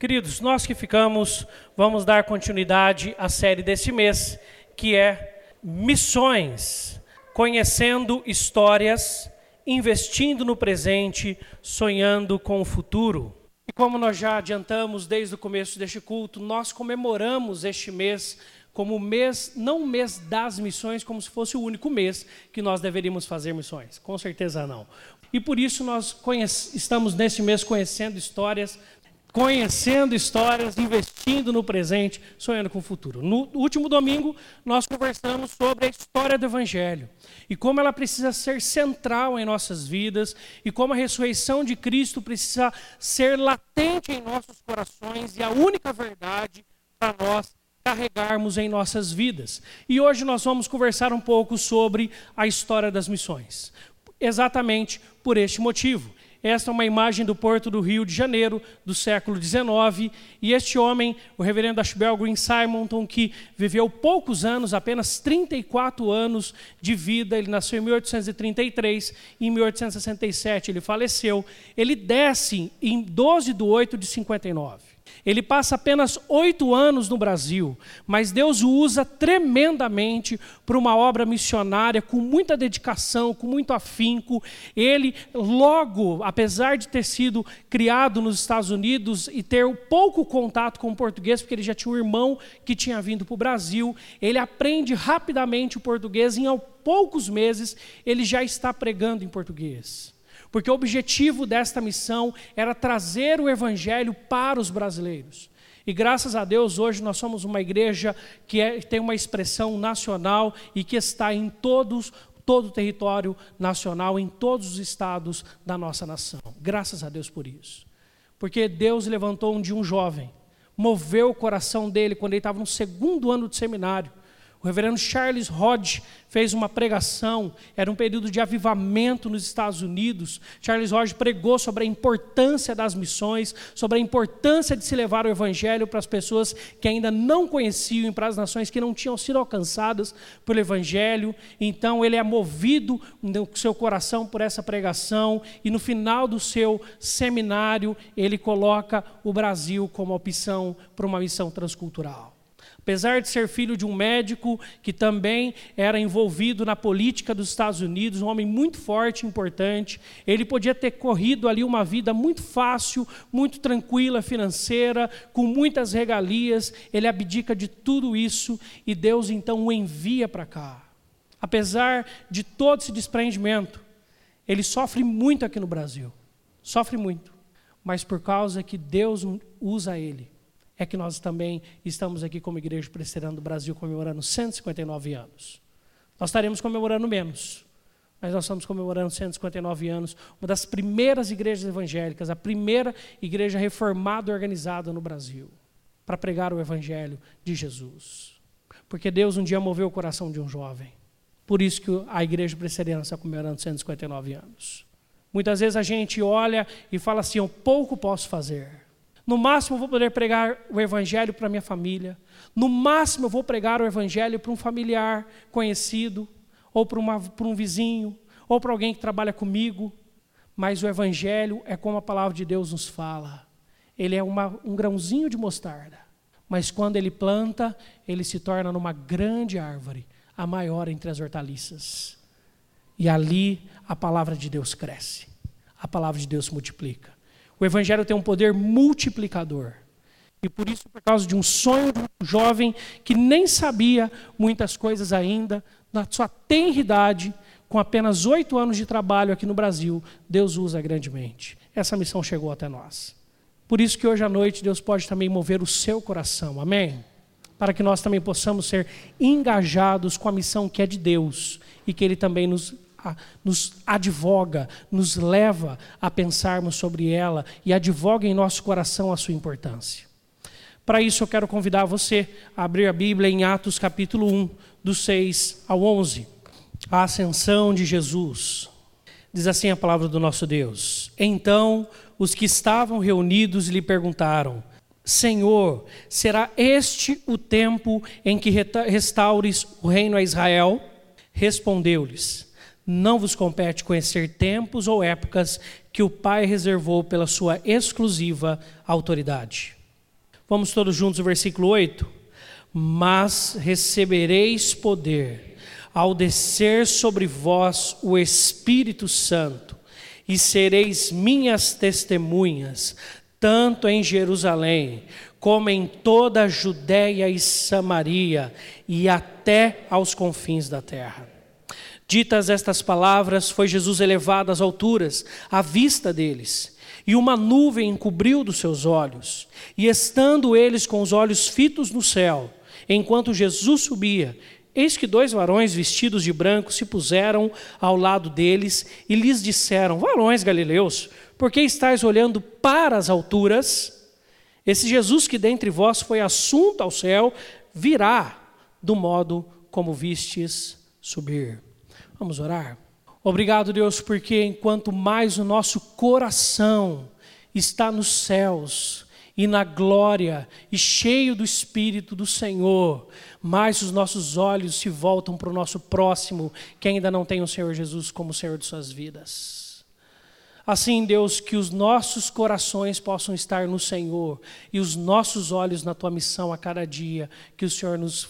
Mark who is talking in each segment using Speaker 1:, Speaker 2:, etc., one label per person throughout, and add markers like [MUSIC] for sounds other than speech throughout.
Speaker 1: Queridos, nós que ficamos, vamos dar continuidade à série desse mês, que é Missões, conhecendo histórias, investindo no presente, sonhando com o futuro. E como nós já adiantamos desde o começo deste culto, nós comemoramos este mês como mês, não o mês das missões, como se fosse o único mês que nós deveríamos fazer missões. Com certeza não. E por isso nós estamos nesse mês conhecendo histórias conhecendo histórias, investindo no presente, sonhando com o futuro. No último domingo, nós conversamos sobre a história do Evangelho e como ela precisa ser central em nossas vidas e como a ressurreição de Cristo precisa ser latente em nossos corações e a única verdade para nós carregarmos em nossas vidas. E hoje nós vamos conversar um pouco sobre a história das missões. Exatamente por este motivo. Esta é uma imagem do porto do Rio de Janeiro, do século XIX, e este homem, o reverendo Ashbel Green Simonton, que viveu poucos anos, apenas 34 anos de vida, ele nasceu em 1833, e em 1867 ele faleceu, ele desce em 12 de 8 de 59. Ele passa apenas oito anos no Brasil, mas Deus o usa tremendamente para uma obra missionária, com muita dedicação, com muito afinco. Ele, logo, apesar de ter sido criado nos Estados Unidos e ter pouco contato com o português, porque ele já tinha um irmão que tinha vindo para o Brasil, ele aprende rapidamente o português e, em poucos meses, ele já está pregando em português porque o objetivo desta missão era trazer o evangelho para os brasileiros. E graças a Deus, hoje nós somos uma igreja que é, tem uma expressão nacional e que está em todos, todo o território nacional, em todos os estados da nossa nação. Graças a Deus por isso. Porque Deus levantou um dia um jovem, moveu o coração dele quando ele estava no segundo ano de seminário o reverendo Charles Hodge fez uma pregação, era um período de avivamento nos Estados Unidos. Charles Hodge pregou sobre a importância das missões, sobre a importância de se levar o evangelho para as pessoas que ainda não conheciam, para as nações que não tinham sido alcançadas pelo evangelho. Então ele é movido no seu coração por essa pregação e no final do seu seminário ele coloca o Brasil como opção para uma missão transcultural. Apesar de ser filho de um médico que também era envolvido na política dos Estados Unidos, um homem muito forte importante, ele podia ter corrido ali uma vida muito fácil, muito tranquila financeira, com muitas regalias. Ele abdica de tudo isso e Deus então o envia para cá. Apesar de todo esse desprendimento, ele sofre muito aqui no Brasil. Sofre muito. Mas por causa que Deus usa ele é que nós também estamos aqui como Igreja Presbiteriana do Brasil comemorando 159 anos. Nós estaremos comemorando menos, mas nós estamos comemorando 159 anos, uma das primeiras igrejas evangélicas, a primeira igreja reformada organizada no Brasil, para pregar o Evangelho de Jesus. Porque Deus um dia moveu o coração de um jovem. Por isso que a igreja presbiteriana está comemorando 159 anos. Muitas vezes a gente olha e fala assim: eu pouco posso fazer. No máximo, eu vou poder pregar o Evangelho para minha família. No máximo, eu vou pregar o Evangelho para um familiar conhecido, ou para, um vizinho, ou para alguém que trabalha comigo. Mas o Evangelho é como a palavra de Deus nos fala. Ele é uma, um grãozinho de mostarda. Mas quando ele planta, ele se torna numa grande árvore, a maior entre as hortaliças. E ali a palavra de Deus cresce, a palavra de Deus multiplica. O Evangelho tem um poder multiplicador. E por isso, por causa de um sonho de um jovem que nem sabia muitas coisas ainda, na sua tenridade, com apenas oito anos de trabalho aqui no Brasil, Deus usa grandemente. Essa missão chegou até nós. Por isso que hoje à noite Deus pode também mover o seu coração, amém? Para que nós também possamos ser engajados com a missão que é de Deus e que Ele também nos nos advoga, nos leva a pensarmos sobre ela e advoga em nosso coração a sua importância. Para isso, eu quero convidar você a abrir a Bíblia em Atos capítulo 1, do 6 ao 11. A ascensão de Jesus. Diz assim a palavra do nosso Deus. Então, os que estavam reunidos lhe perguntaram: Senhor, será este o tempo em que restaures o reino a Israel? Respondeu-lhes: não vos compete conhecer tempos ou épocas que o Pai reservou pela sua exclusiva autoridade. Vamos todos juntos o versículo 8? Mas recebereis poder ao descer sobre vós o Espírito Santo, e sereis minhas testemunhas, tanto em Jerusalém, como em toda a Judéia e Samaria, e até aos confins da terra. Ditas estas palavras, foi Jesus elevado às alturas, à vista deles, e uma nuvem encobriu dos seus olhos. E estando eles com os olhos fitos no céu, enquanto Jesus subia, eis que dois varões vestidos de branco se puseram ao lado deles e lhes disseram: Varões galileus, por que estáis olhando para as alturas? Esse Jesus que dentre vós foi assunto ao céu, virá do modo como vistes subir. Vamos orar? Obrigado, Deus, porque enquanto mais o nosso coração está nos céus e na glória e cheio do Espírito do Senhor, mais os nossos olhos se voltam para o nosso próximo que ainda não tem o Senhor Jesus como Senhor de suas vidas. Assim, Deus, que os nossos corações possam estar no Senhor e os nossos olhos na tua missão a cada dia, que o Senhor nos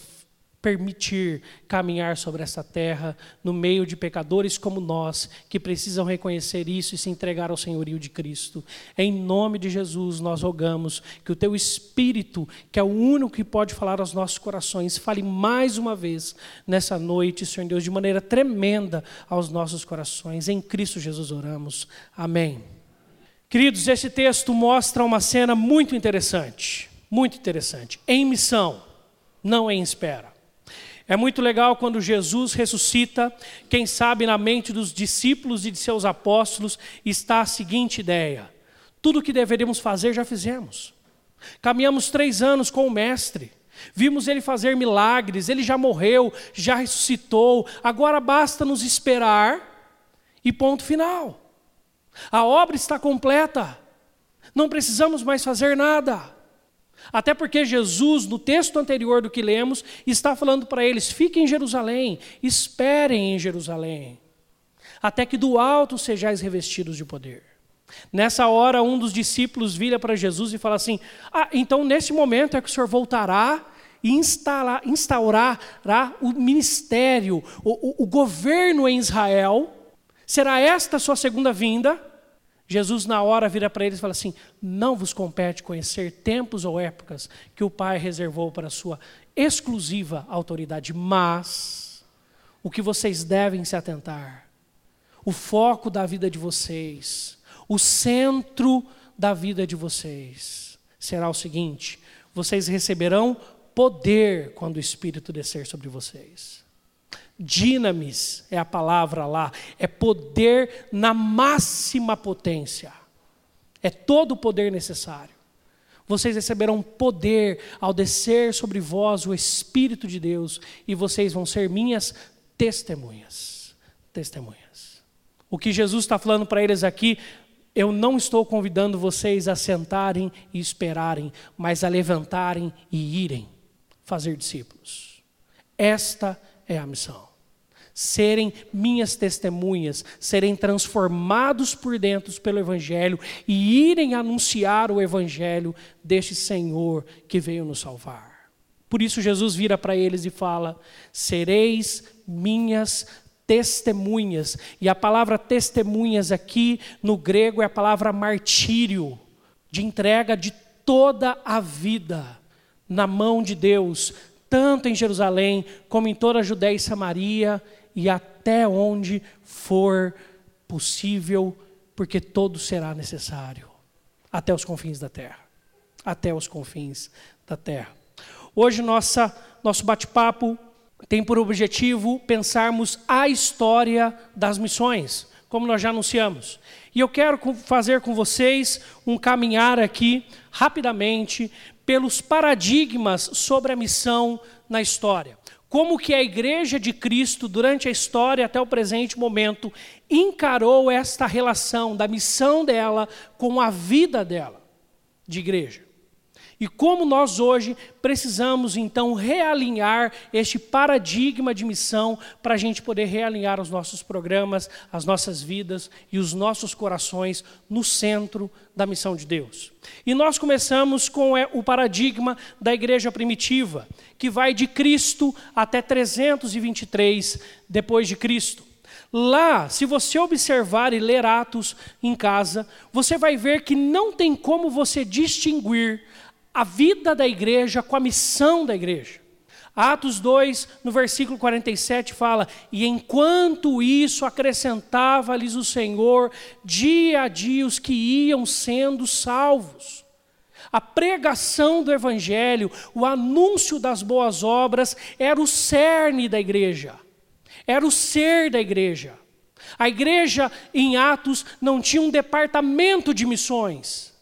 Speaker 1: permitir caminhar sobre essa terra no meio de pecadores como nós, que precisam reconhecer isso e se entregar ao senhorio de Cristo. Em nome de Jesus, nós rogamos que o teu Espírito, que é o único que pode falar aos nossos corações, fale mais uma vez nessa noite, Senhor Deus, de maneira tremenda aos nossos corações. Em Cristo Jesus oramos. Amém. Queridos, esse texto mostra uma cena muito interessante, muito interessante. Em missão, não em espera. É muito legal quando Jesus ressuscita, quem sabe na mente dos discípulos e de seus apóstolos está a seguinte ideia: tudo o que deveríamos fazer já fizemos. Caminhamos três anos com o Mestre, vimos ele fazer milagres, ele já morreu, já ressuscitou, agora basta nos esperar e ponto final. A obra está completa, não precisamos mais fazer nada. Até porque Jesus, no texto anterior do que lemos, está falando para eles: fiquem em Jerusalém, esperem em Jerusalém, até que do alto sejais revestidos de poder. Nessa hora, um dos discípulos vira para Jesus e fala assim: Ah, então nesse momento é que o Senhor voltará e instalar, instaurará o ministério, o, o, o governo em Israel. Será esta a sua segunda vinda? Jesus, na hora, vira para eles e fala assim: Não vos compete conhecer tempos ou épocas que o Pai reservou para a sua exclusiva autoridade, mas o que vocês devem se atentar, o foco da vida de vocês, o centro da vida de vocês, será o seguinte: vocês receberão poder quando o Espírito descer sobre vocês. Dinamis é a palavra lá, é poder na máxima potência. É todo o poder necessário. Vocês receberão poder ao descer sobre vós o Espírito de Deus e vocês vão ser minhas testemunhas. Testemunhas. O que Jesus está falando para eles aqui, eu não estou convidando vocês a sentarem e esperarem, mas a levantarem e irem fazer discípulos. Esta é a missão serem minhas testemunhas, serem transformados por dentro pelo Evangelho e irem anunciar o Evangelho deste Senhor que veio nos salvar. Por isso, Jesus vira para eles e fala: Sereis minhas testemunhas. E a palavra testemunhas aqui no grego é a palavra martírio, de entrega de toda a vida na mão de Deus, tanto em Jerusalém como em toda a Judéia e Samaria e até onde for possível, porque todo será necessário, até os confins da terra. Até os confins da terra. Hoje nossa, nosso bate-papo tem por objetivo pensarmos a história das missões, como nós já anunciamos. E eu quero fazer com vocês um caminhar aqui, rapidamente, pelos paradigmas sobre a missão na história como que a igreja de Cristo, durante a história até o presente momento, encarou esta relação da missão dela com a vida dela de igreja. E como nós hoje precisamos então realinhar este paradigma de missão para a gente poder realinhar os nossos programas, as nossas vidas e os nossos corações no centro da missão de Deus. E nós começamos com é, o paradigma da igreja primitiva, que vai de Cristo até 323 depois de Cristo. Lá, se você observar e ler Atos em casa, você vai ver que não tem como você distinguir a vida da igreja com a missão da igreja. Atos 2, no versículo 47, fala: E enquanto isso acrescentava-lhes o Senhor, dia a dia os que iam sendo salvos. A pregação do Evangelho, o anúncio das boas obras, era o cerne da igreja era o ser da igreja. A igreja em Atos não tinha um departamento de missões,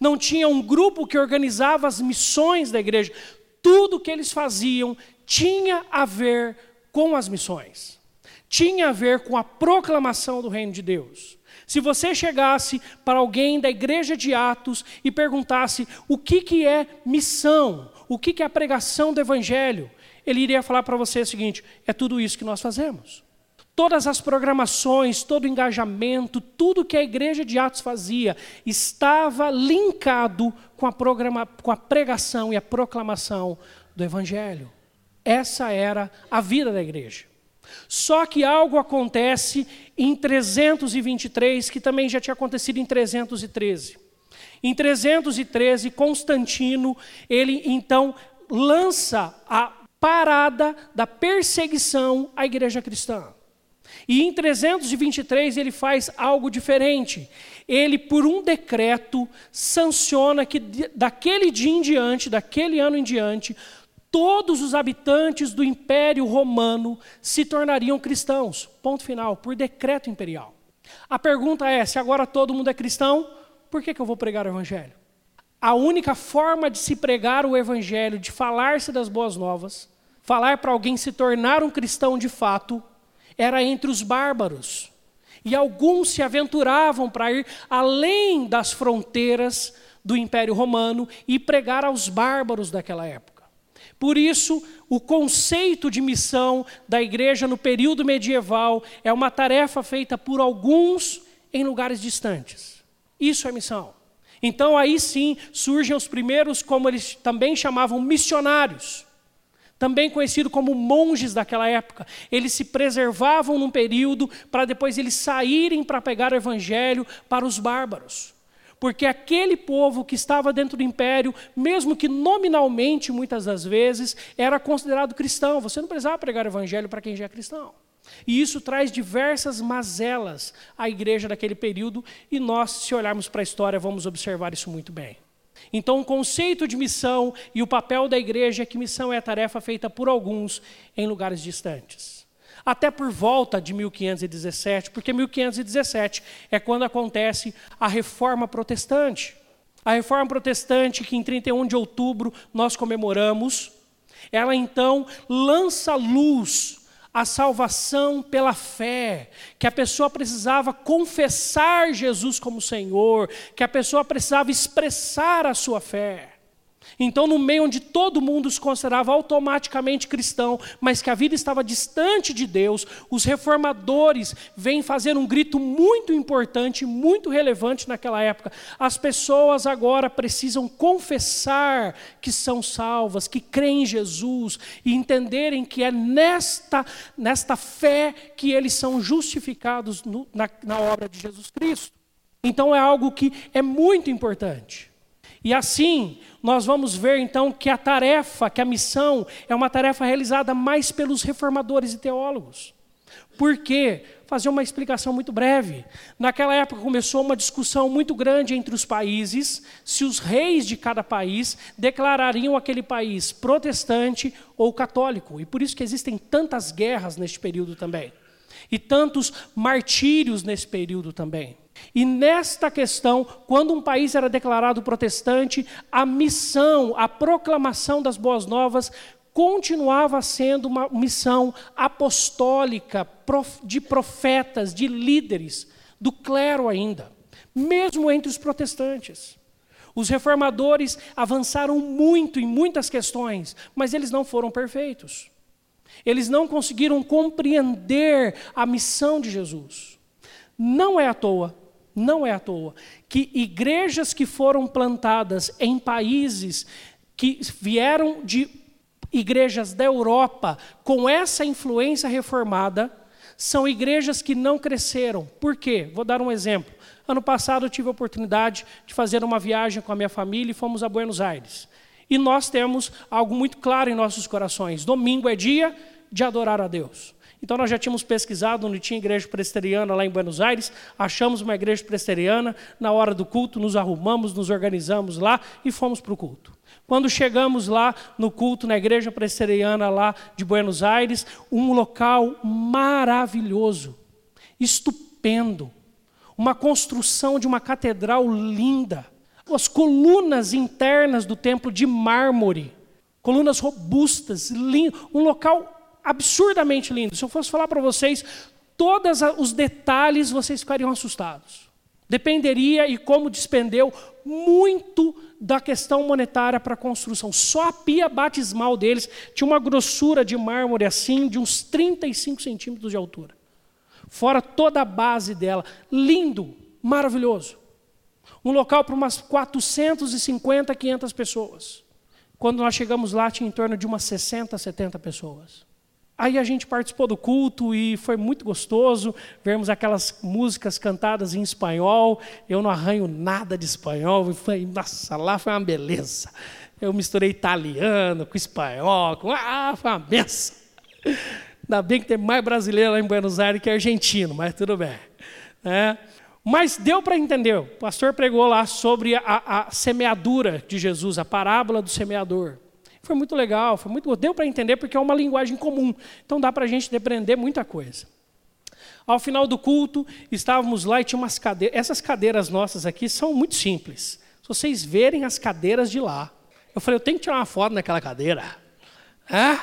Speaker 1: não tinha um grupo que organizava as missões da igreja. Tudo que eles faziam tinha a ver com as missões, tinha a ver com a proclamação do reino de Deus. Se você chegasse para alguém da igreja de Atos e perguntasse o que, que é missão, o que, que é a pregação do evangelho, ele iria falar para você o seguinte: é tudo isso que nós fazemos. Todas as programações, todo o engajamento, tudo que a igreja de Atos fazia estava linkado com a, programa, com a pregação e a proclamação do Evangelho. Essa era a vida da igreja. Só que algo acontece em 323, que também já tinha acontecido em 313. Em 313, Constantino, ele então lança a parada da perseguição à igreja cristã. E em 323 ele faz algo diferente. Ele, por um decreto, sanciona que daquele dia em diante, daquele ano em diante, todos os habitantes do Império Romano se tornariam cristãos. Ponto final, por decreto imperial. A pergunta é: se agora todo mundo é cristão, por que, que eu vou pregar o Evangelho? A única forma de se pregar o Evangelho, de falar-se das boas novas, falar para alguém se tornar um cristão de fato, era entre os bárbaros. E alguns se aventuravam para ir além das fronteiras do Império Romano e pregar aos bárbaros daquela época. Por isso, o conceito de missão da igreja no período medieval é uma tarefa feita por alguns em lugares distantes. Isso é missão. Então aí sim surgem os primeiros, como eles também chamavam, missionários também conhecido como monges daquela época. Eles se preservavam num período para depois eles saírem para pegar o evangelho para os bárbaros. Porque aquele povo que estava dentro do império, mesmo que nominalmente, muitas das vezes, era considerado cristão. Você não precisava pregar o evangelho para quem já é cristão. E isso traz diversas mazelas à igreja daquele período, e nós, se olharmos para a história, vamos observar isso muito bem. Então, o conceito de missão e o papel da igreja é que missão é a tarefa feita por alguns em lugares distantes. Até por volta de 1517, porque 1517 é quando acontece a reforma protestante. A reforma protestante, que em 31 de outubro nós comemoramos, ela então lança luz a salvação pela fé, que a pessoa precisava confessar Jesus como Senhor, que a pessoa precisava expressar a sua fé. Então, no meio onde todo mundo se considerava automaticamente cristão, mas que a vida estava distante de Deus, os reformadores vêm fazer um grito muito importante, muito relevante naquela época. As pessoas agora precisam confessar que são salvas, que creem em Jesus e entenderem que é nesta, nesta fé que eles são justificados no, na, na obra de Jesus Cristo. Então, é algo que é muito importante. E assim, nós vamos ver então que a tarefa, que a missão, é uma tarefa realizada mais pelos reformadores e teólogos. Por quê? Fazer uma explicação muito breve. Naquela época começou uma discussão muito grande entre os países se os reis de cada país declarariam aquele país protestante ou católico. E por isso que existem tantas guerras neste período também. E tantos martírios nesse período também. E nesta questão, quando um país era declarado protestante, a missão, a proclamação das boas novas continuava sendo uma missão apostólica de profetas, de líderes, do clero ainda, mesmo entre os protestantes. Os reformadores avançaram muito em muitas questões, mas eles não foram perfeitos. Eles não conseguiram compreender a missão de Jesus. Não é à toa, não é à toa, que igrejas que foram plantadas em países que vieram de igrejas da Europa com essa influência reformada, são igrejas que não cresceram. Por quê? Vou dar um exemplo. Ano passado eu tive a oportunidade de fazer uma viagem com a minha família e fomos a Buenos Aires. E nós temos algo muito claro em nossos corações: domingo é dia de adorar a Deus. Então nós já tínhamos pesquisado onde tinha igreja presbiteriana lá em Buenos Aires, achamos uma igreja presbiteriana, na hora do culto nos arrumamos, nos organizamos lá e fomos para o culto. Quando chegamos lá no culto na igreja presbiteriana lá de Buenos Aires, um local maravilhoso, estupendo, uma construção de uma catedral linda, as colunas internas do templo de mármore, colunas robustas, lindo, um local absurdamente lindo. Se eu fosse falar para vocês todos os detalhes, vocês ficariam assustados. Dependeria e como despendeu muito da questão monetária para a construção. Só a pia batismal deles tinha uma grossura de mármore assim, de uns 35 centímetros de altura. Fora toda a base dela. Lindo, maravilhoso. Um local para umas 450, 500 pessoas. Quando nós chegamos lá, tinha em torno de umas 60, 70 pessoas. Aí a gente participou do culto e foi muito gostoso vermos aquelas músicas cantadas em espanhol. Eu não arranho nada de espanhol, foi, nossa, lá foi uma beleza. Eu misturei italiano com espanhol, com, ah, foi uma benção. Ainda bem que tem mais brasileiro lá em Buenos Aires que argentino, mas tudo bem. É. Mas deu para entender. O pastor pregou lá sobre a, a semeadura de Jesus, a parábola do semeador. Foi muito legal, foi muito deu para entender porque é uma linguagem comum. Então dá para a gente depreender muita coisa. Ao final do culto, estávamos lá e tinha umas cadeiras. Essas cadeiras nossas aqui são muito simples. Se vocês verem as cadeiras de lá, eu falei, eu tenho que tirar uma foto naquela cadeira. É?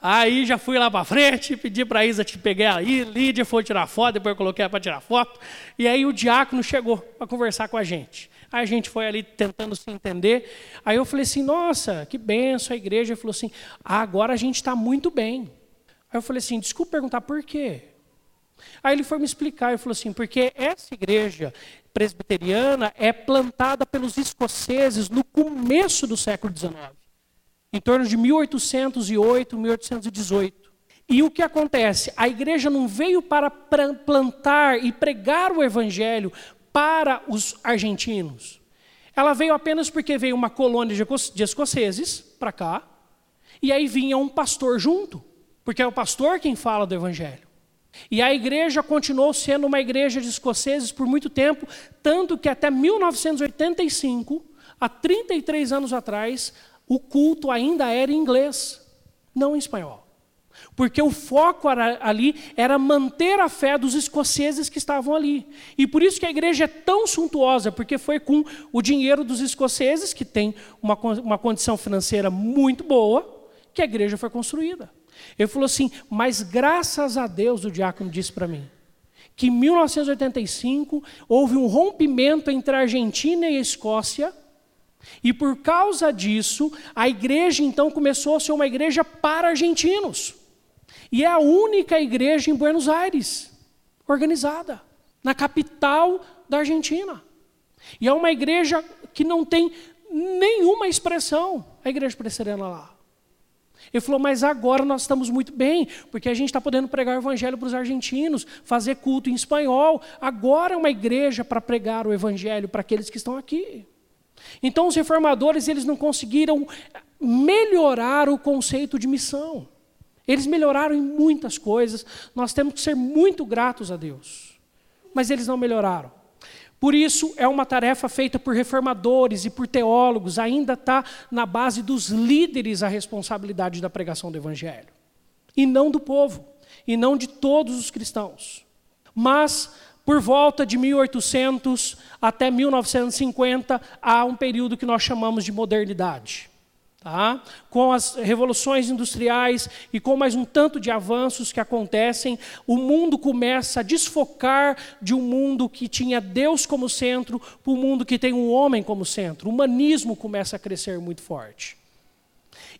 Speaker 1: Aí já fui lá para frente, pedi para a Isa te pegar aí, Lídia foi tirar foto, depois eu coloquei ela para tirar foto. E aí o diácono chegou para conversar com a gente. Aí a gente foi ali tentando se entender. Aí eu falei assim: nossa, que benção a igreja. Falou assim: ah, agora a gente está muito bem. Aí eu falei assim: desculpa perguntar por quê. Aí ele foi me explicar e falou assim: porque essa igreja presbiteriana é plantada pelos escoceses no começo do século XIX, em torno de 1808, 1818. E o que acontece? A igreja não veio para plantar e pregar o evangelho para os argentinos. Ela veio apenas porque veio uma colônia de escoceses para cá, e aí vinha um pastor junto, porque é o pastor quem fala do evangelho. E a igreja continuou sendo uma igreja de escoceses por muito tempo, tanto que até 1985, há 33 anos atrás, o culto ainda era em inglês, não em espanhol. Porque o foco era, ali era manter a fé dos escoceses que estavam ali. E por isso que a igreja é tão suntuosa, porque foi com o dinheiro dos escoceses, que tem uma, uma condição financeira muito boa, que a igreja foi construída. Ele falou assim: Mas graças a Deus, o diácono disse para mim, que em 1985 houve um rompimento entre a Argentina e a Escócia. E por causa disso, a igreja então começou a ser uma igreja para argentinos. E é a única igreja em Buenos Aires, organizada, na capital da Argentina. E é uma igreja que não tem nenhuma expressão, a igreja presbiteriana lá. Ele falou, mas agora nós estamos muito bem, porque a gente está podendo pregar o evangelho para os argentinos, fazer culto em espanhol. Agora é uma igreja para pregar o evangelho para aqueles que estão aqui. Então os reformadores, eles não conseguiram melhorar o conceito de missão. Eles melhoraram em muitas coisas, nós temos que ser muito gratos a Deus. Mas eles não melhoraram. Por isso, é uma tarefa feita por reformadores e por teólogos, ainda está na base dos líderes a responsabilidade da pregação do Evangelho. E não do povo, e não de todos os cristãos. Mas, por volta de 1800 até 1950, há um período que nós chamamos de modernidade. Tá? Com as revoluções industriais e com mais um tanto de avanços que acontecem, o mundo começa a desfocar de um mundo que tinha Deus como centro para um mundo que tem um homem como centro. O humanismo começa a crescer muito forte.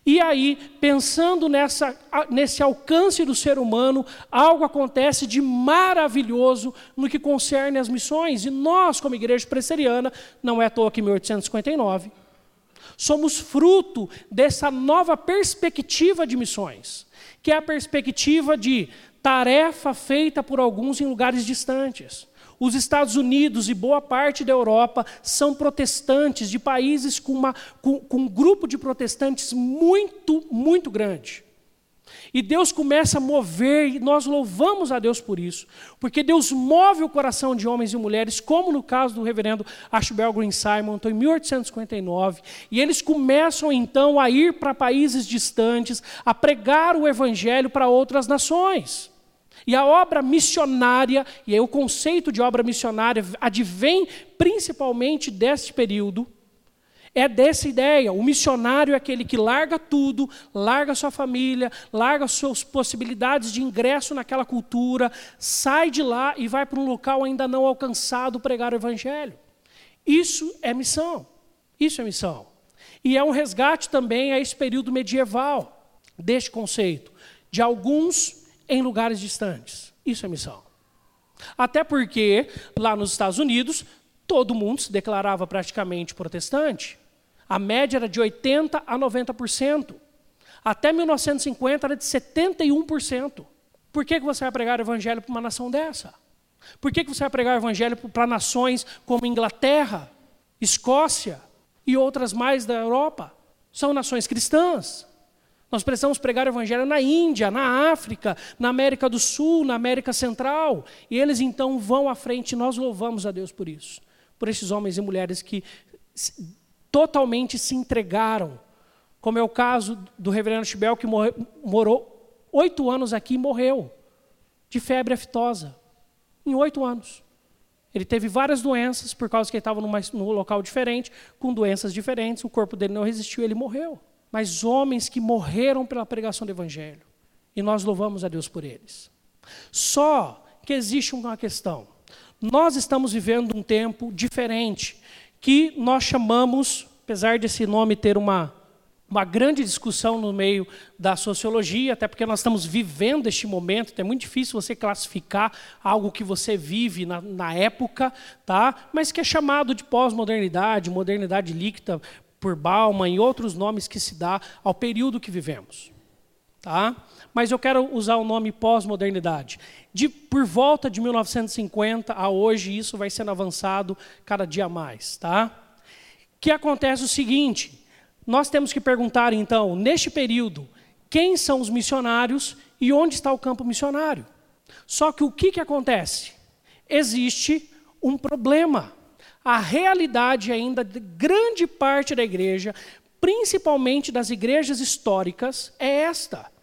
Speaker 1: E aí, pensando nessa, nesse alcance do ser humano, algo acontece de maravilhoso no que concerne as missões. E nós, como igreja presbiteriana, não é à toa que em 1859, Somos fruto dessa nova perspectiva de missões, que é a perspectiva de tarefa feita por alguns em lugares distantes. Os Estados Unidos e boa parte da Europa são protestantes, de países com, uma, com, com um grupo de protestantes muito, muito grande. E Deus começa a mover, e nós louvamos a Deus por isso, porque Deus move o coração de homens e mulheres, como no caso do reverendo Ashbel Green Simon, em 1859, e eles começam então a ir para países distantes, a pregar o evangelho para outras nações. E a obra missionária, e o conceito de obra missionária advém principalmente deste período, é dessa ideia. O missionário é aquele que larga tudo, larga sua família, larga suas possibilidades de ingresso naquela cultura, sai de lá e vai para um local ainda não alcançado pregar o evangelho. Isso é missão. Isso é missão. E é um resgate também a esse período medieval deste conceito, de alguns em lugares distantes. Isso é missão. Até porque lá nos Estados Unidos todo mundo se declarava praticamente protestante. A média era de 80% a 90%. Até 1950 era de 71%. Por que, que você vai pregar o evangelho para uma nação dessa? Por que, que você vai pregar o evangelho para nações como Inglaterra, Escócia e outras mais da Europa? São nações cristãs. Nós precisamos pregar o evangelho na Índia, na África, na América do Sul, na América Central. E eles então vão à frente, nós louvamos a Deus por isso. Por esses homens e mulheres que totalmente se entregaram, como é o caso do reverendo Chibel, que morou oito anos aqui e morreu de febre aftosa, em oito anos. Ele teve várias doenças, por causa que ele estava num local diferente, com doenças diferentes, o corpo dele não resistiu, ele morreu. Mas homens que morreram pela pregação do Evangelho, e nós louvamos a Deus por eles. Só que existe uma questão. Nós estamos vivendo um tempo diferente, que nós chamamos, apesar desse nome ter uma, uma grande discussão no meio da sociologia, até porque nós estamos vivendo este momento, então é muito difícil você classificar algo que você vive na, na época, tá? mas que é chamado de pós-modernidade, modernidade líquida por Bauman e outros nomes que se dá ao período que vivemos. Tá? Mas eu quero usar o nome pós-modernidade. De por volta de 1950 a hoje, isso vai sendo avançado cada dia mais, tá? Que acontece o seguinte: nós temos que perguntar então, neste período, quem são os missionários e onde está o campo missionário? Só que o que, que acontece? Existe um problema. A realidade ainda de grande parte da igreja principalmente das igrejas históricas, é esta.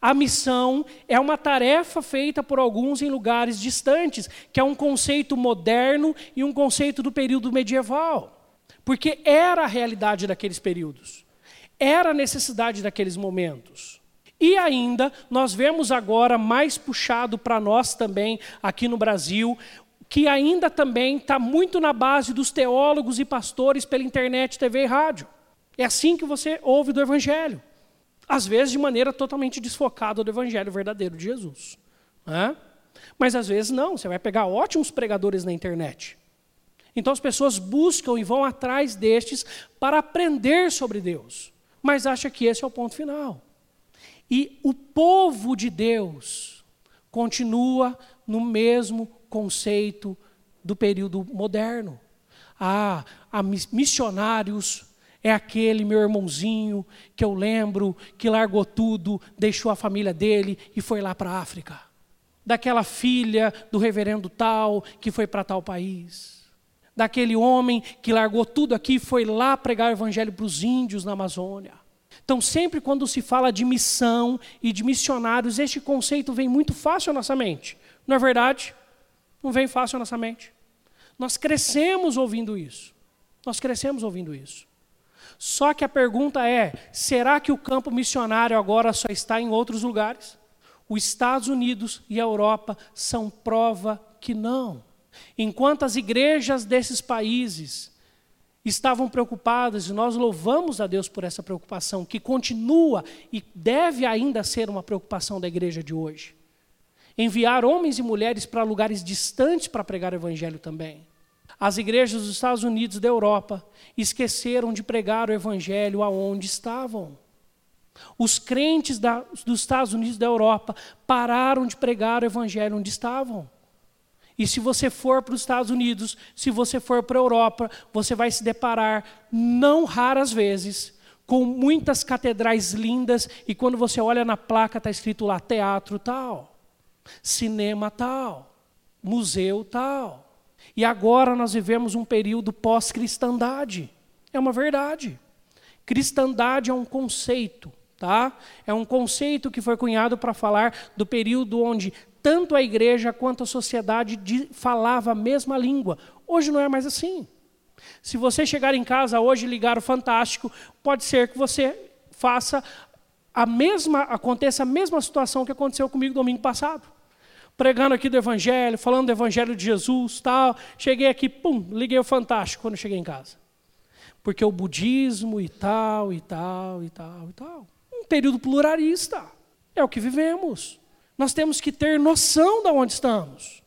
Speaker 1: A missão é uma tarefa feita por alguns em lugares distantes, que é um conceito moderno e um conceito do período medieval. Porque era a realidade daqueles períodos, era a necessidade daqueles momentos. E ainda, nós vemos agora mais puxado para nós também, aqui no Brasil, que ainda também está muito na base dos teólogos e pastores pela internet, TV e rádio. É assim que você ouve do Evangelho. Às vezes de maneira totalmente desfocada do Evangelho verdadeiro de Jesus. Né? Mas às vezes não, você vai pegar ótimos pregadores na internet. Então as pessoas buscam e vão atrás destes para aprender sobre Deus. Mas acha que esse é o ponto final. E o povo de Deus continua no mesmo conceito do período moderno. Ah, há missionários é aquele meu irmãozinho que eu lembro que largou tudo, deixou a família dele e foi lá para a África. Daquela filha do reverendo tal que foi para tal país. Daquele homem que largou tudo aqui e foi lá pregar o evangelho para os índios na Amazônia. Então, sempre quando se fala de missão e de missionários, este conceito vem muito fácil à nossa mente. Não é verdade? Não vem fácil à nossa mente. Nós crescemos ouvindo isso. Nós crescemos ouvindo isso. Só que a pergunta é: será que o campo missionário agora só está em outros lugares? Os Estados Unidos e a Europa são prova que não. Enquanto as igrejas desses países estavam preocupadas, e nós louvamos a Deus por essa preocupação, que continua e deve ainda ser uma preocupação da igreja de hoje. Enviar homens e mulheres para lugares distantes para pregar o evangelho também. As igrejas dos Estados Unidos da Europa esqueceram de pregar o evangelho aonde estavam. Os crentes da, dos Estados Unidos da Europa pararam de pregar o evangelho onde estavam. E se você for para os Estados Unidos, se você for para a Europa, você vai se deparar, não raras vezes, com muitas catedrais lindas, e quando você olha na placa, está escrito lá teatro tal, cinema tal, museu tal. E agora nós vivemos um período pós-cristandade. É uma verdade. Cristandade é um conceito, tá? É um conceito que foi cunhado para falar do período onde tanto a igreja quanto a sociedade falava a mesma língua. Hoje não é mais assim. Se você chegar em casa hoje e ligar o Fantástico, pode ser que você faça a mesma, aconteça a mesma situação que aconteceu comigo domingo passado pregando aqui do Evangelho, falando do Evangelho de Jesus, tal. Cheguei aqui, pum, liguei o Fantástico quando cheguei em casa. Porque o budismo e tal, e tal, e tal, e tal. Um período pluralista. É o que vivemos. Nós temos que ter noção de onde estamos.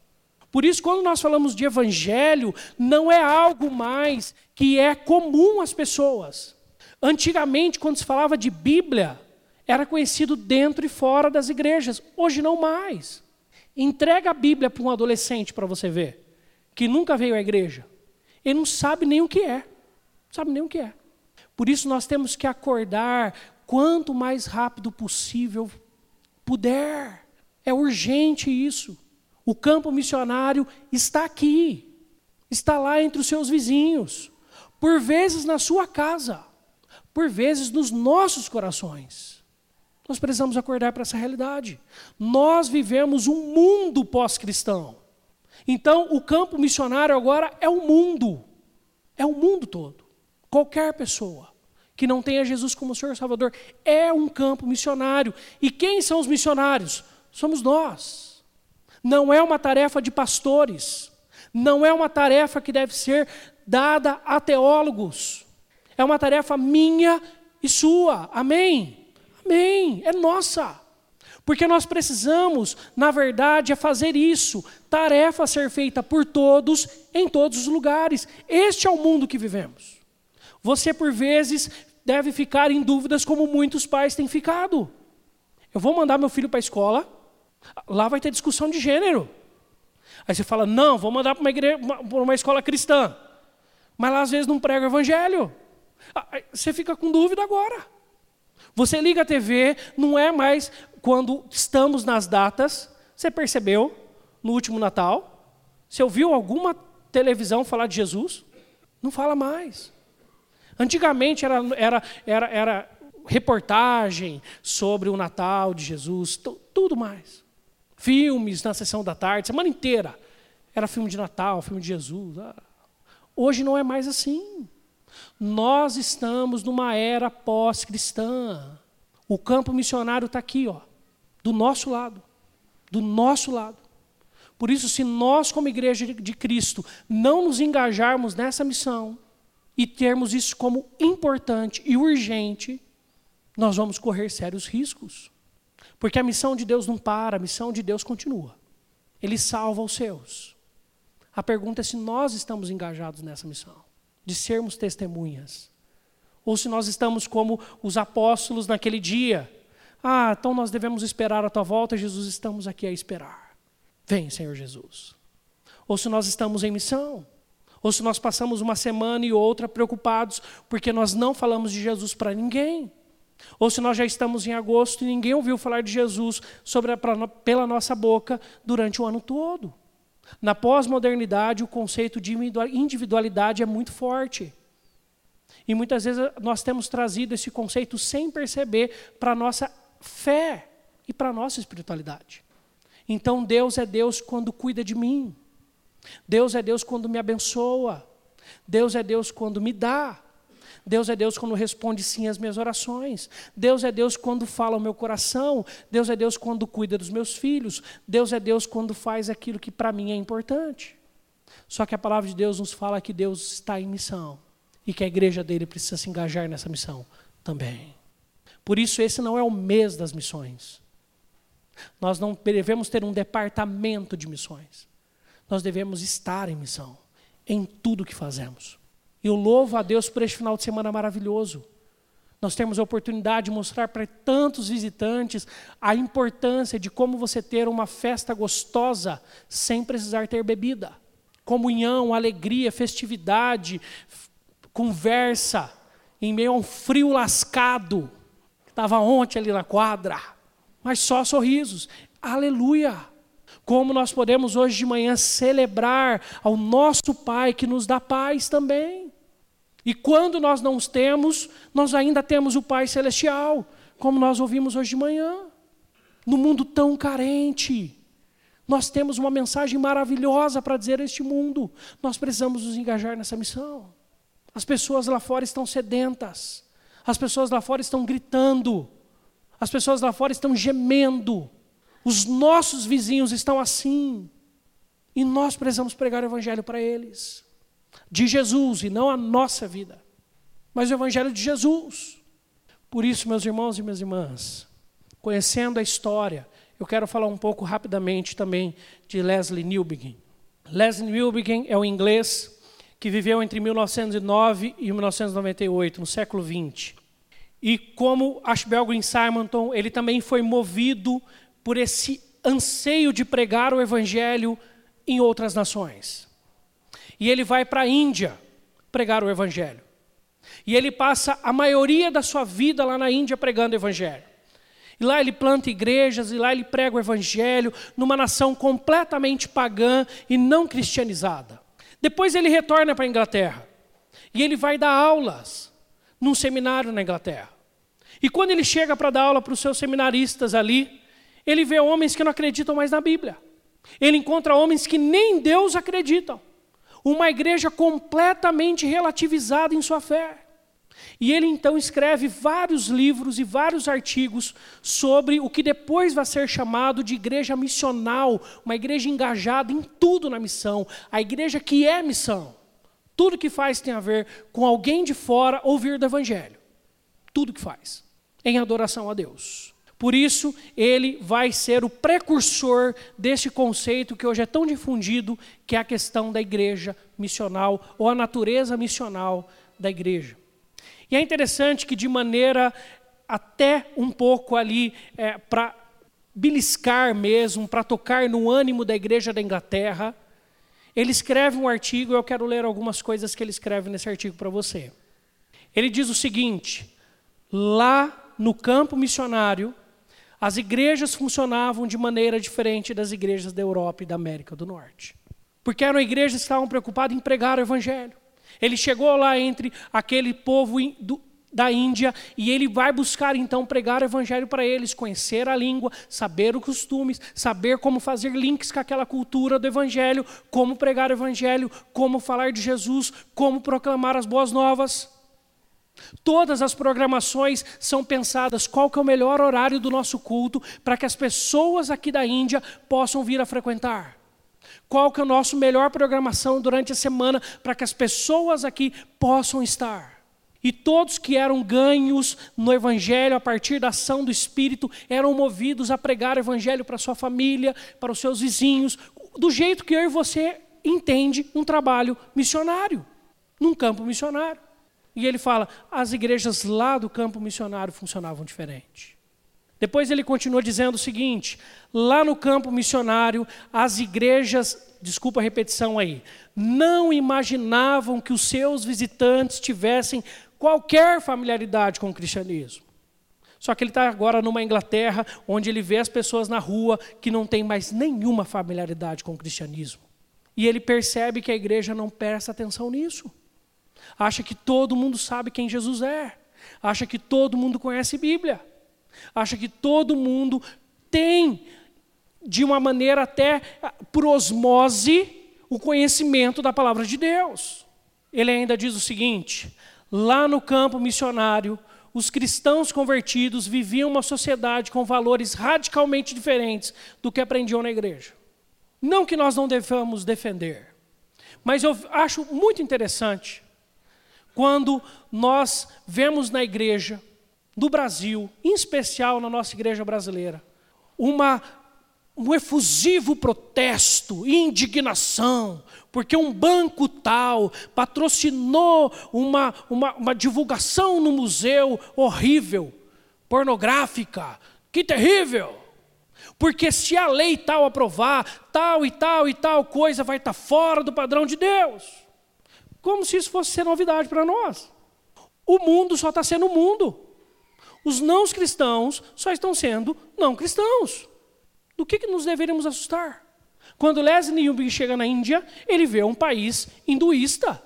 Speaker 1: Por isso, quando nós falamos de evangelho, não é algo mais que é comum às pessoas. Antigamente, quando se falava de Bíblia, era conhecido dentro e fora das igrejas. Hoje não mais. Entrega a Bíblia para um adolescente para você ver, que nunca veio à igreja. Ele não sabe nem o que é. Não sabe nem o que é. Por isso nós temos que acordar quanto mais rápido possível puder. É urgente isso. O campo missionário está aqui. Está lá entre os seus vizinhos. Por vezes na sua casa. Por vezes nos nossos corações. Nós precisamos acordar para essa realidade. Nós vivemos um mundo pós-cristão. Então, o campo missionário agora é o mundo. É o mundo todo. Qualquer pessoa que não tenha Jesus como Senhor Salvador é um campo missionário. E quem são os missionários? Somos nós. Não é uma tarefa de pastores. Não é uma tarefa que deve ser dada a teólogos. É uma tarefa minha e sua. Amém? Amém, é nossa. Porque nós precisamos, na verdade, é fazer isso, tarefa a ser feita por todos, em todos os lugares. Este é o mundo que vivemos. Você, por vezes, deve ficar em dúvidas, como muitos pais têm ficado. Eu vou mandar meu filho para a escola, lá vai ter discussão de gênero. Aí você fala, não, vou mandar para uma, uma escola cristã. Mas lá às vezes não prega o evangelho. Ah, você fica com dúvida agora. Você liga a TV, não é mais quando estamos nas datas. Você percebeu no último Natal? Você ouviu alguma televisão falar de Jesus? Não fala mais. Antigamente era, era, era, era reportagem sobre o Natal de Jesus, tudo mais. Filmes na sessão da tarde, semana inteira. Era filme de Natal, filme de Jesus. Ah. Hoje não é mais assim. Nós estamos numa era pós-cristã. O campo missionário está aqui, ó, do nosso lado. Do nosso lado. Por isso, se nós, como igreja de Cristo, não nos engajarmos nessa missão e termos isso como importante e urgente, nós vamos correr sérios riscos. Porque a missão de Deus não para, a missão de Deus continua. Ele salva os seus. A pergunta é se nós estamos engajados nessa missão de sermos testemunhas. Ou se nós estamos como os apóstolos naquele dia. Ah, então nós devemos esperar a tua volta, Jesus, estamos aqui a esperar. Vem, Senhor Jesus. Ou se nós estamos em missão. Ou se nós passamos uma semana e outra preocupados porque nós não falamos de Jesus para ninguém. Ou se nós já estamos em agosto e ninguém ouviu falar de Jesus sobre a, pra, pela nossa boca durante o ano todo. Na pós-modernidade, o conceito de individualidade é muito forte. E muitas vezes nós temos trazido esse conceito sem perceber para a nossa fé e para a nossa espiritualidade. Então, Deus é Deus quando cuida de mim. Deus é Deus quando me abençoa. Deus é Deus quando me dá. Deus é Deus quando responde sim às minhas orações. Deus é Deus quando fala ao meu coração. Deus é Deus quando cuida dos meus filhos. Deus é Deus quando faz aquilo que para mim é importante. Só que a palavra de Deus nos fala que Deus está em missão e que a igreja dele precisa se engajar nessa missão também. Por isso, esse não é o mês das missões. Nós não devemos ter um departamento de missões. Nós devemos estar em missão, em tudo que fazemos. E eu louvo a Deus por este final de semana maravilhoso. Nós temos a oportunidade de mostrar para tantos visitantes a importância de como você ter uma festa gostosa sem precisar ter bebida. Comunhão, alegria, festividade, conversa, em meio a um frio lascado, que estava ontem ali na quadra, mas só sorrisos. Aleluia! Como nós podemos hoje de manhã celebrar ao nosso Pai que nos dá paz também. E quando nós não os temos, nós ainda temos o Pai Celestial, como nós ouvimos hoje de manhã. No mundo tão carente, nós temos uma mensagem maravilhosa para dizer a este mundo. Nós precisamos nos engajar nessa missão. As pessoas lá fora estão sedentas, as pessoas lá fora estão gritando, as pessoas lá fora estão gemendo, os nossos vizinhos estão assim, e nós precisamos pregar o Evangelho para eles de Jesus e não a nossa vida, mas o Evangelho de Jesus. Por isso, meus irmãos e minhas irmãs, conhecendo a história, eu quero falar um pouco rapidamente também de Leslie Newbegin. Leslie Newbegin é um inglês que viveu entre 1909 e 1998, no século 20. E como Ashbel Green Simonton, ele também foi movido por esse anseio de pregar o evangelho em outras nações. E ele vai para a Índia pregar o Evangelho. E ele passa a maioria da sua vida lá na Índia pregando o Evangelho. E lá ele planta igrejas, e lá ele prega o Evangelho numa nação completamente pagã e não cristianizada. Depois ele retorna para a Inglaterra. E ele vai dar aulas num seminário na Inglaterra. E quando ele chega para dar aula para os seus seminaristas ali, ele vê homens que não acreditam mais na Bíblia. Ele encontra homens que nem Deus acreditam. Uma igreja completamente relativizada em sua fé. E ele então escreve vários livros e vários artigos sobre o que depois vai ser chamado de igreja missional, uma igreja engajada em tudo na missão, a igreja que é missão. Tudo que faz tem a ver com alguém de fora ouvir do evangelho. Tudo que faz, em adoração a Deus. Por isso, ele vai ser o precursor deste conceito que hoje é tão difundido, que é a questão da igreja missional, ou a natureza missional da igreja. E é interessante que, de maneira até um pouco ali, é, para beliscar mesmo, para tocar no ânimo da igreja da Inglaterra, ele escreve um artigo, eu quero ler algumas coisas que ele escreve nesse artigo para você. Ele diz o seguinte: lá no campo missionário, as igrejas funcionavam de maneira diferente das igrejas da Europa e da América do Norte. Porque eram igrejas que estavam preocupadas em pregar o Evangelho. Ele chegou lá entre aquele povo da Índia e ele vai buscar então pregar o Evangelho para eles, conhecer a língua, saber os costumes, saber como fazer links com aquela cultura do Evangelho, como pregar o Evangelho, como falar de Jesus, como proclamar as boas novas. Todas as programações são pensadas qual que é o melhor horário do nosso culto para que as pessoas aqui da Índia possam vir a frequentar. Qual que é a nossa melhor programação durante a semana para que as pessoas aqui possam estar. E todos que eram ganhos no Evangelho a partir da ação do Espírito eram movidos a pregar o Evangelho para sua família, para os seus vizinhos, do jeito que eu e você entende um trabalho missionário, num campo missionário. E ele fala: as igrejas lá do campo missionário funcionavam diferente. Depois ele continua dizendo o seguinte: lá no campo missionário, as igrejas, desculpa a repetição aí, não imaginavam que os seus visitantes tivessem qualquer familiaridade com o cristianismo. Só que ele está agora numa Inglaterra, onde ele vê as pessoas na rua que não têm mais nenhuma familiaridade com o cristianismo. E ele percebe que a igreja não presta atenção nisso acha que todo mundo sabe quem Jesus é, acha que todo mundo conhece Bíblia, acha que todo mundo tem, de uma maneira até por osmose, o conhecimento da palavra de Deus. Ele ainda diz o seguinte: Lá no campo missionário, os cristãos convertidos viviam uma sociedade com valores radicalmente diferentes do que aprendiam na igreja. Não que nós não devamos defender, mas eu acho muito interessante quando nós vemos na igreja, no Brasil, em especial na nossa igreja brasileira, uma, um efusivo protesto, indignação, porque um banco tal patrocinou uma, uma, uma divulgação no museu horrível, pornográfica, que terrível. Porque se a lei tal aprovar, tal e tal e tal coisa vai estar fora do padrão de Deus. Como se isso fosse ser novidade para nós. O mundo só está sendo mundo. Os não cristãos só estão sendo não cristãos. Do que, que nos deveríamos assustar? Quando Leslie Newbie chega na Índia, ele vê um país hinduísta.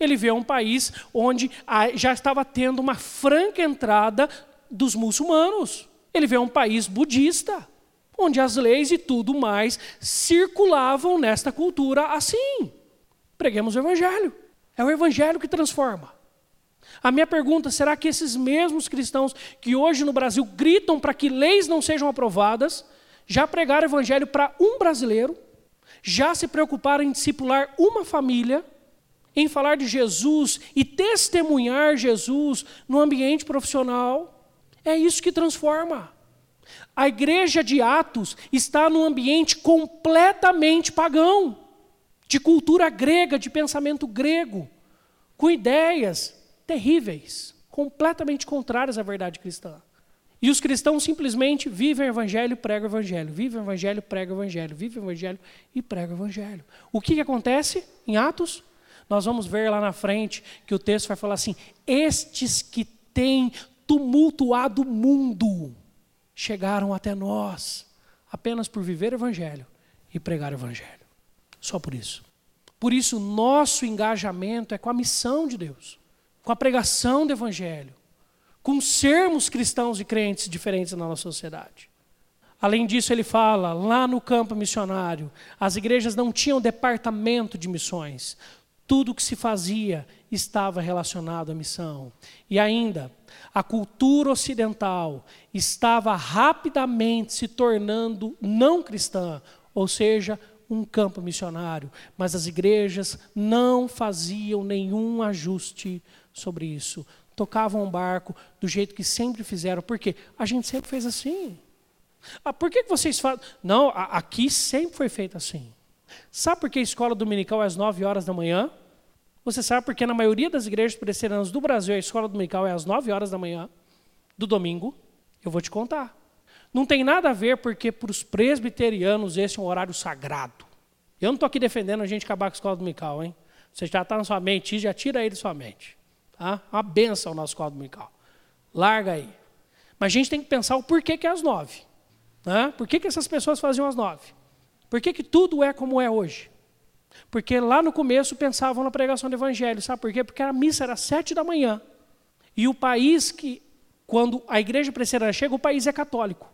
Speaker 1: Ele vê um país onde já estava tendo uma franca entrada dos muçulmanos. Ele vê um país budista, onde as leis e tudo mais circulavam nesta cultura assim. Preguemos o Evangelho. É o Evangelho que transforma. A minha pergunta: será que esses mesmos cristãos que hoje no Brasil gritam para que leis não sejam aprovadas, já pregaram o evangelho para um brasileiro, já se preocuparam em discipular uma família, em falar de Jesus e testemunhar Jesus no ambiente profissional. É isso que transforma. A igreja de Atos está num ambiente completamente pagão, de cultura grega, de pensamento grego, com ideias terríveis, completamente contrárias à verdade cristã. E os cristãos simplesmente vivem o evangelho, pregam o evangelho, vivem o evangelho, pregam o evangelho, vivem o evangelho e pregam o evangelho. O que, que acontece em Atos? Nós vamos ver lá na frente que o texto vai falar assim: estes que têm tumultuado o mundo chegaram até nós apenas por viver o evangelho e pregar o evangelho. Só por isso. Por isso, nosso engajamento é com a missão de Deus, com a pregação do evangelho com sermos cristãos e crentes diferentes na nossa sociedade. Além disso, ele fala, lá no campo missionário, as igrejas não tinham departamento de missões. Tudo que se fazia estava relacionado à missão. E ainda, a cultura ocidental estava rapidamente se tornando não cristã, ou seja, um campo missionário, mas as igrejas não faziam nenhum ajuste sobre isso tocavam um barco do jeito que sempre fizeram. Por quê? A gente sempre fez assim. Ah, por que vocês falam? Não, aqui sempre foi feito assim. Sabe por que a escola dominical é às 9 horas da manhã? Você sabe porque na maioria das igrejas presbiterianas do Brasil a escola dominical é às 9 horas da manhã do domingo? Eu vou te contar. Não tem nada a ver porque para os presbiterianos esse é um horário sagrado. Eu não estou aqui defendendo a gente acabar com a escola dominical, hein? Você já está na sua mente, já tira aí de sua mente. Tá? Uma benção nosso quadro dominical. Larga aí. Mas a gente tem que pensar o porquê que é às nove. Né? Por que, que essas pessoas faziam às nove? Por que, que tudo é como é hoje? Porque lá no começo pensavam na pregação do evangelho. Sabe por quê? Porque a missa era sete da manhã. E o país que, quando a igreja presbiteriana chega, o país é católico.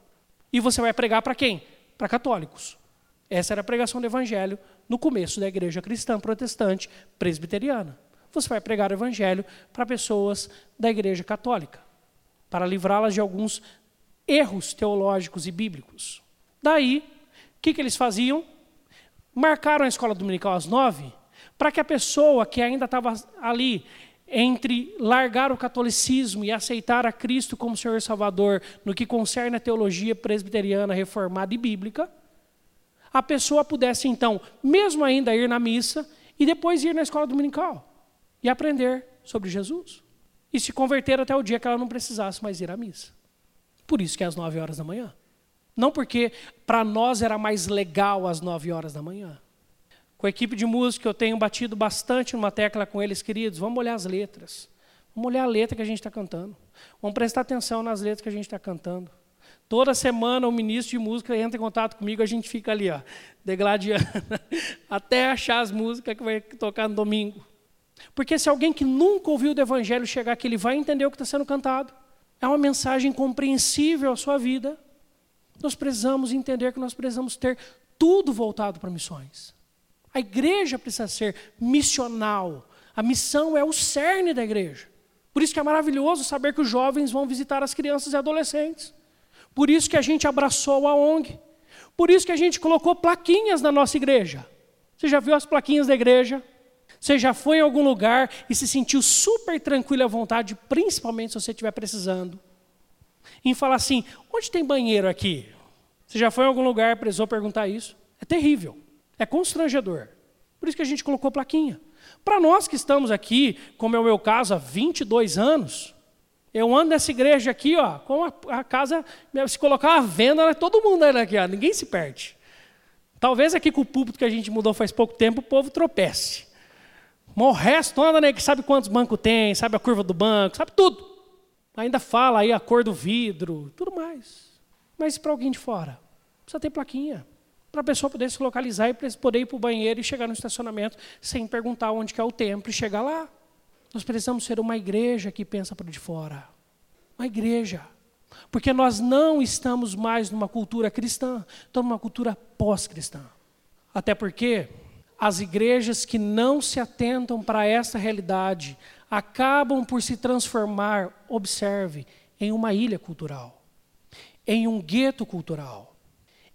Speaker 1: E você vai pregar para quem? Para católicos. Essa era a pregação do evangelho no começo da igreja cristã protestante presbiteriana você vai pregar o evangelho para pessoas da igreja católica, para livrá-las de alguns erros teológicos e bíblicos. Daí, o que, que eles faziam? Marcaram a escola dominical às nove, para que a pessoa que ainda estava ali entre largar o catolicismo e aceitar a Cristo como Senhor e Salvador no que concerne a teologia presbiteriana reformada e bíblica, a pessoa pudesse então, mesmo ainda ir na missa e depois ir na escola dominical e aprender sobre Jesus. E se converter até o dia que ela não precisasse mais ir à missa. Por isso que é às nove horas da manhã. Não porque para nós era mais legal às nove horas da manhã. Com a equipe de música eu tenho batido bastante numa tecla com eles, queridos. Vamos olhar as letras. Vamos olhar a letra que a gente está cantando. Vamos prestar atenção nas letras que a gente está cantando. Toda semana o ministro de música entra em contato comigo, a gente fica ali, ó, degladiando, [LAUGHS] até achar as músicas que vai tocar no domingo. Porque se alguém que nunca ouviu do Evangelho chegar aqui, ele vai entender o que está sendo cantado. É uma mensagem compreensível à sua vida. Nós precisamos entender que nós precisamos ter tudo voltado para missões. A igreja precisa ser missional. A missão é o cerne da igreja. Por isso que é maravilhoso saber que os jovens vão visitar as crianças e adolescentes. Por isso que a gente abraçou a ONG. Por isso que a gente colocou plaquinhas na nossa igreja. Você já viu as plaquinhas da igreja? Você já foi em algum lugar e se sentiu super tranquilo à vontade, principalmente se você estiver precisando, em falar assim: onde tem banheiro aqui? Você já foi em algum lugar, precisou perguntar isso? É terrível, é constrangedor. Por isso que a gente colocou plaquinha. Para nós que estamos aqui, como é o meu caso, há 22 anos, eu ando nessa igreja aqui, ó, com a, a casa, se colocar uma venda, todo mundo anda aqui, ó, ninguém se perde. Talvez aqui com o púlpito que a gente mudou faz pouco tempo, o povo tropece. O resto anda, né, que sabe quantos bancos tem, sabe a curva do banco, sabe tudo. Ainda fala aí a cor do vidro, tudo mais. Mas para alguém de fora, precisa ter plaquinha para a pessoa poder se localizar e poder ir para o banheiro e chegar no estacionamento sem perguntar onde é o templo e chegar lá. Nós precisamos ser uma igreja que pensa para de fora. Uma igreja. Porque nós não estamos mais numa cultura cristã, estamos numa cultura pós-cristã. Até porque as igrejas que não se atentam para essa realidade acabam por se transformar, observe, em uma ilha cultural, em um gueto cultural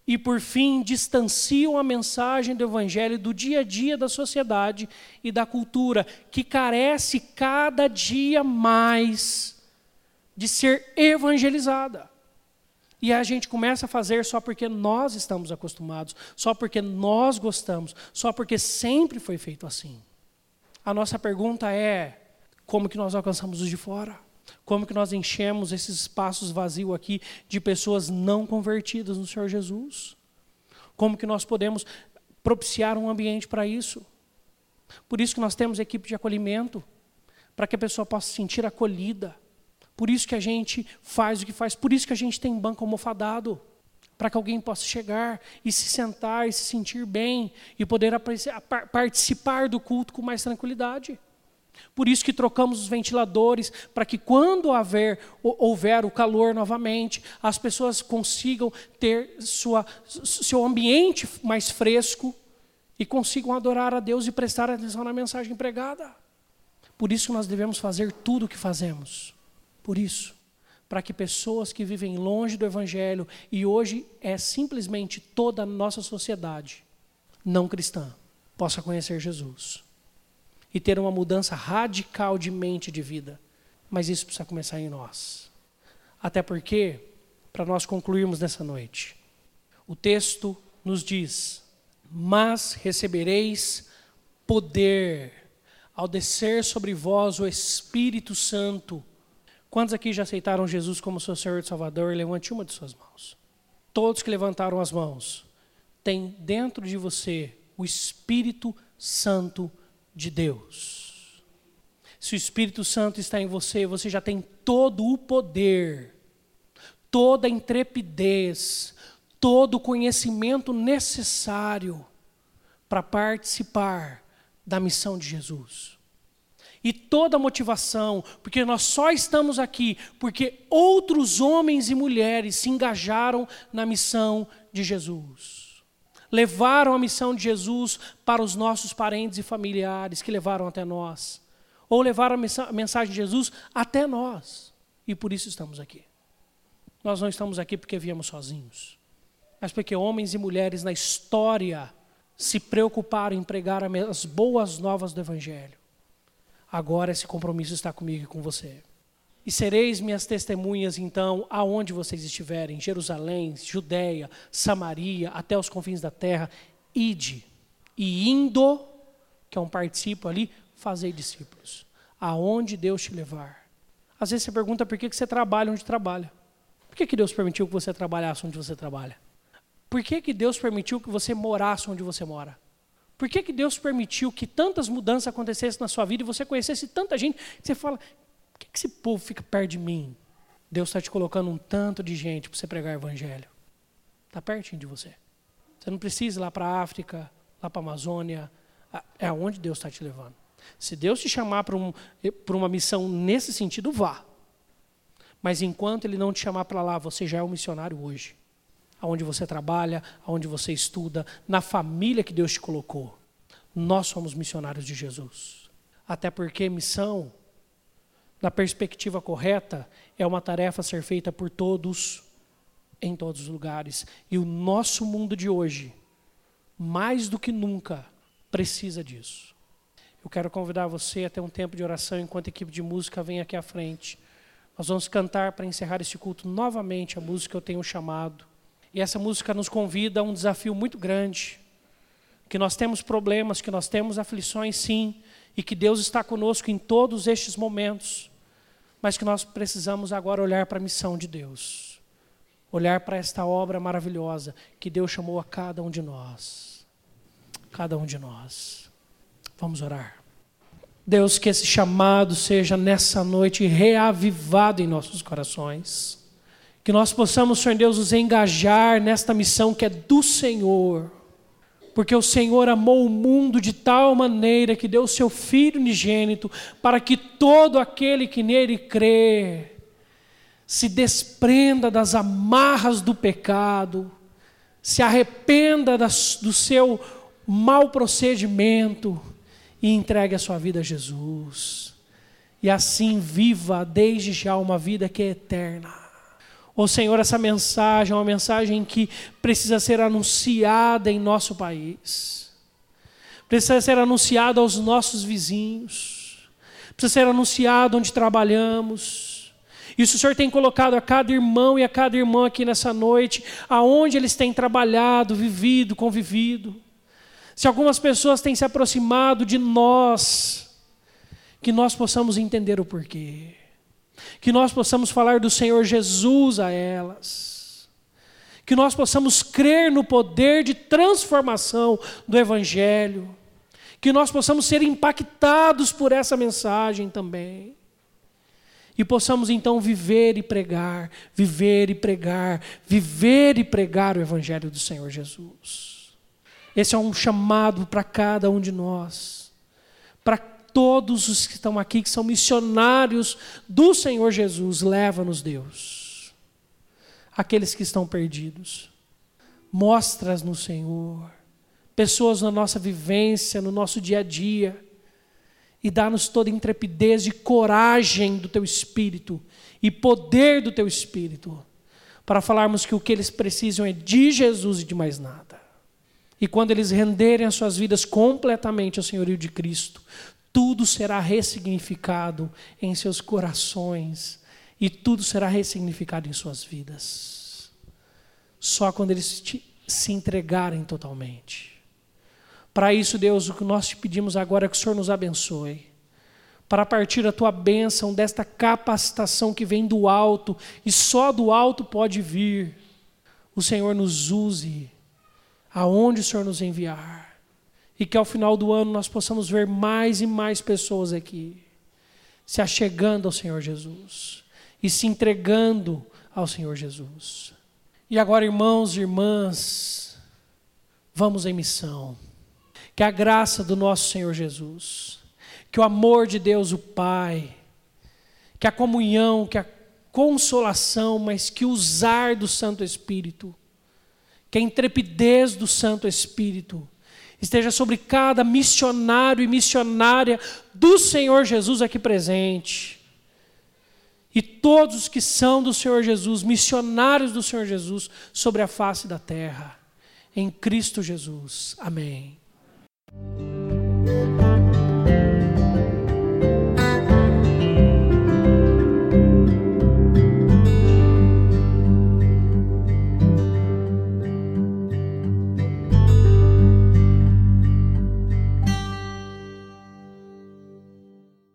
Speaker 1: e, por fim, distanciam a mensagem do Evangelho do dia a dia da sociedade e da cultura, que carece cada dia mais de ser evangelizada. E a gente começa a fazer só porque nós estamos acostumados, só porque nós gostamos, só porque sempre foi feito assim. A nossa pergunta é: como que nós alcançamos os de fora? Como que nós enchemos esses espaços vazios aqui de pessoas não convertidas no Senhor Jesus? Como que nós podemos propiciar um ambiente para isso? Por isso que nós temos equipe de acolhimento, para que a pessoa possa se sentir acolhida. Por isso que a gente faz o que faz, por isso que a gente tem banco almofadado, para que alguém possa chegar e se sentar e se sentir bem e poder participar do culto com mais tranquilidade. Por isso que trocamos os ventiladores, para que quando haver, houver o calor novamente, as pessoas consigam ter sua, seu ambiente mais fresco e consigam adorar a Deus e prestar atenção na mensagem pregada. Por isso que nós devemos fazer tudo o que fazemos. Por isso, para que pessoas que vivem longe do Evangelho, e hoje é simplesmente toda a nossa sociedade não cristã, possa conhecer Jesus e ter uma mudança radical de mente e de vida. Mas isso precisa começar em nós. Até porque, para nós concluirmos nessa noite, o texto nos diz: Mas recebereis poder ao descer sobre vós o Espírito Santo. Quantos aqui já aceitaram Jesus como seu Senhor e Salvador? Levante uma de suas mãos. Todos que levantaram as mãos, têm dentro de você o Espírito Santo de Deus. Se o Espírito Santo está em você, você já tem todo o poder, toda a intrepidez, todo o conhecimento necessário para participar da missão de Jesus. E toda a motivação, porque nós só estamos aqui porque outros homens e mulheres se engajaram na missão de Jesus levaram a missão de Jesus para os nossos parentes e familiares que levaram até nós, ou levaram a mensagem de Jesus até nós, e por isso estamos aqui. Nós não estamos aqui porque viemos sozinhos, mas porque homens e mulheres na história se preocuparam em pregar as boas novas do Evangelho. Agora esse compromisso está comigo e com você. E sereis minhas testemunhas, então, aonde vocês estiverem, Jerusalém, Judéia, Samaria, até os confins da terra, ide. E indo, que é um participo ali, fazei discípulos. Aonde Deus te levar. Às vezes você pergunta por que você trabalha onde trabalha. Por que, que Deus permitiu que você trabalhasse onde você trabalha? Por que, que Deus permitiu que você morasse onde você mora? Por que, que Deus permitiu que tantas mudanças acontecessem na sua vida e você conhecesse tanta gente você fala, que, que esse povo fica perto de mim? Deus está te colocando um tanto de gente para você pregar o evangelho. Está pertinho de você. Você não precisa ir lá para a África, lá para a Amazônia. É aonde Deus está te levando. Se Deus te chamar para um, uma missão nesse sentido, vá. Mas enquanto Ele não te chamar para lá, você já é um missionário hoje. Aonde você trabalha, aonde você estuda, na família que Deus te colocou. Nós somos missionários de Jesus. Até porque missão, na perspectiva correta, é uma tarefa a ser feita por todos, em todos os lugares. E o nosso mundo de hoje, mais do que nunca, precisa disso. Eu quero convidar você a ter um tempo de oração enquanto a equipe de música vem aqui à frente. Nós vamos cantar para encerrar esse culto novamente a música que eu tenho chamado. E essa música nos convida a um desafio muito grande. Que nós temos problemas, que nós temos aflições, sim, e que Deus está conosco em todos estes momentos. Mas que nós precisamos agora olhar para a missão de Deus. Olhar para esta obra maravilhosa que Deus chamou a cada um de nós. Cada um de nós. Vamos orar. Deus, que esse chamado seja nessa noite reavivado em nossos corações. Que nós possamos, Senhor Deus, nos engajar nesta missão que é do Senhor. Porque o Senhor amou o mundo de tal maneira que deu o seu Filho unigênito para que todo aquele que nele crê se desprenda das amarras do pecado, se arrependa das, do seu mau procedimento e entregue a sua vida a Jesus. E assim viva desde já uma vida que é eterna. Ô Senhor, essa mensagem é uma mensagem que precisa ser anunciada em nosso país. Precisa ser anunciada aos nossos vizinhos. Precisa ser anunciada onde trabalhamos. Isso o Senhor tem colocado a cada irmão e a cada irmã aqui nessa noite, aonde eles têm trabalhado, vivido, convivido se algumas pessoas têm se aproximado de nós, que nós possamos entender o porquê, que nós possamos falar do Senhor Jesus a elas, que nós possamos crer no poder de transformação do Evangelho, que nós possamos ser impactados por essa mensagem também. E possamos então viver e pregar, viver e pregar, viver e pregar o Evangelho do Senhor Jesus. Esse é um chamado para cada um de nós, todos os que estão aqui, que são missionários do Senhor Jesus. Leva-nos, Deus. Aqueles que estão perdidos, mostras no Senhor, pessoas na nossa vivência, no nosso dia a dia, e dá-nos toda intrepidez e coragem do Teu Espírito e poder do Teu Espírito, para falarmos que o que eles precisam é de Jesus e de mais nada. E quando eles renderem as suas vidas completamente ao senhorio de Cristo, tudo será ressignificado em seus corações e tudo será ressignificado em suas vidas. Só quando eles se entregarem totalmente. Para isso, Deus, o que nós te pedimos agora é que o Senhor nos abençoe. Para partir a tua bênção desta capacitação que vem do alto e só do alto pode vir, o Senhor nos use aonde o Senhor nos enviar. E que ao final do ano nós possamos ver mais e mais pessoas aqui se achegando ao Senhor Jesus e se entregando ao Senhor Jesus. E agora, irmãos e irmãs, vamos em missão. Que a graça do nosso Senhor Jesus, que o amor de Deus, o Pai, que a comunhão, que a consolação, mas que o usar do Santo Espírito que a intrepidez do Santo Espírito esteja sobre cada missionário e missionária do Senhor Jesus aqui presente. E todos os que são do Senhor Jesus, missionários do Senhor Jesus, sobre a face da terra. Em Cristo Jesus. Amém.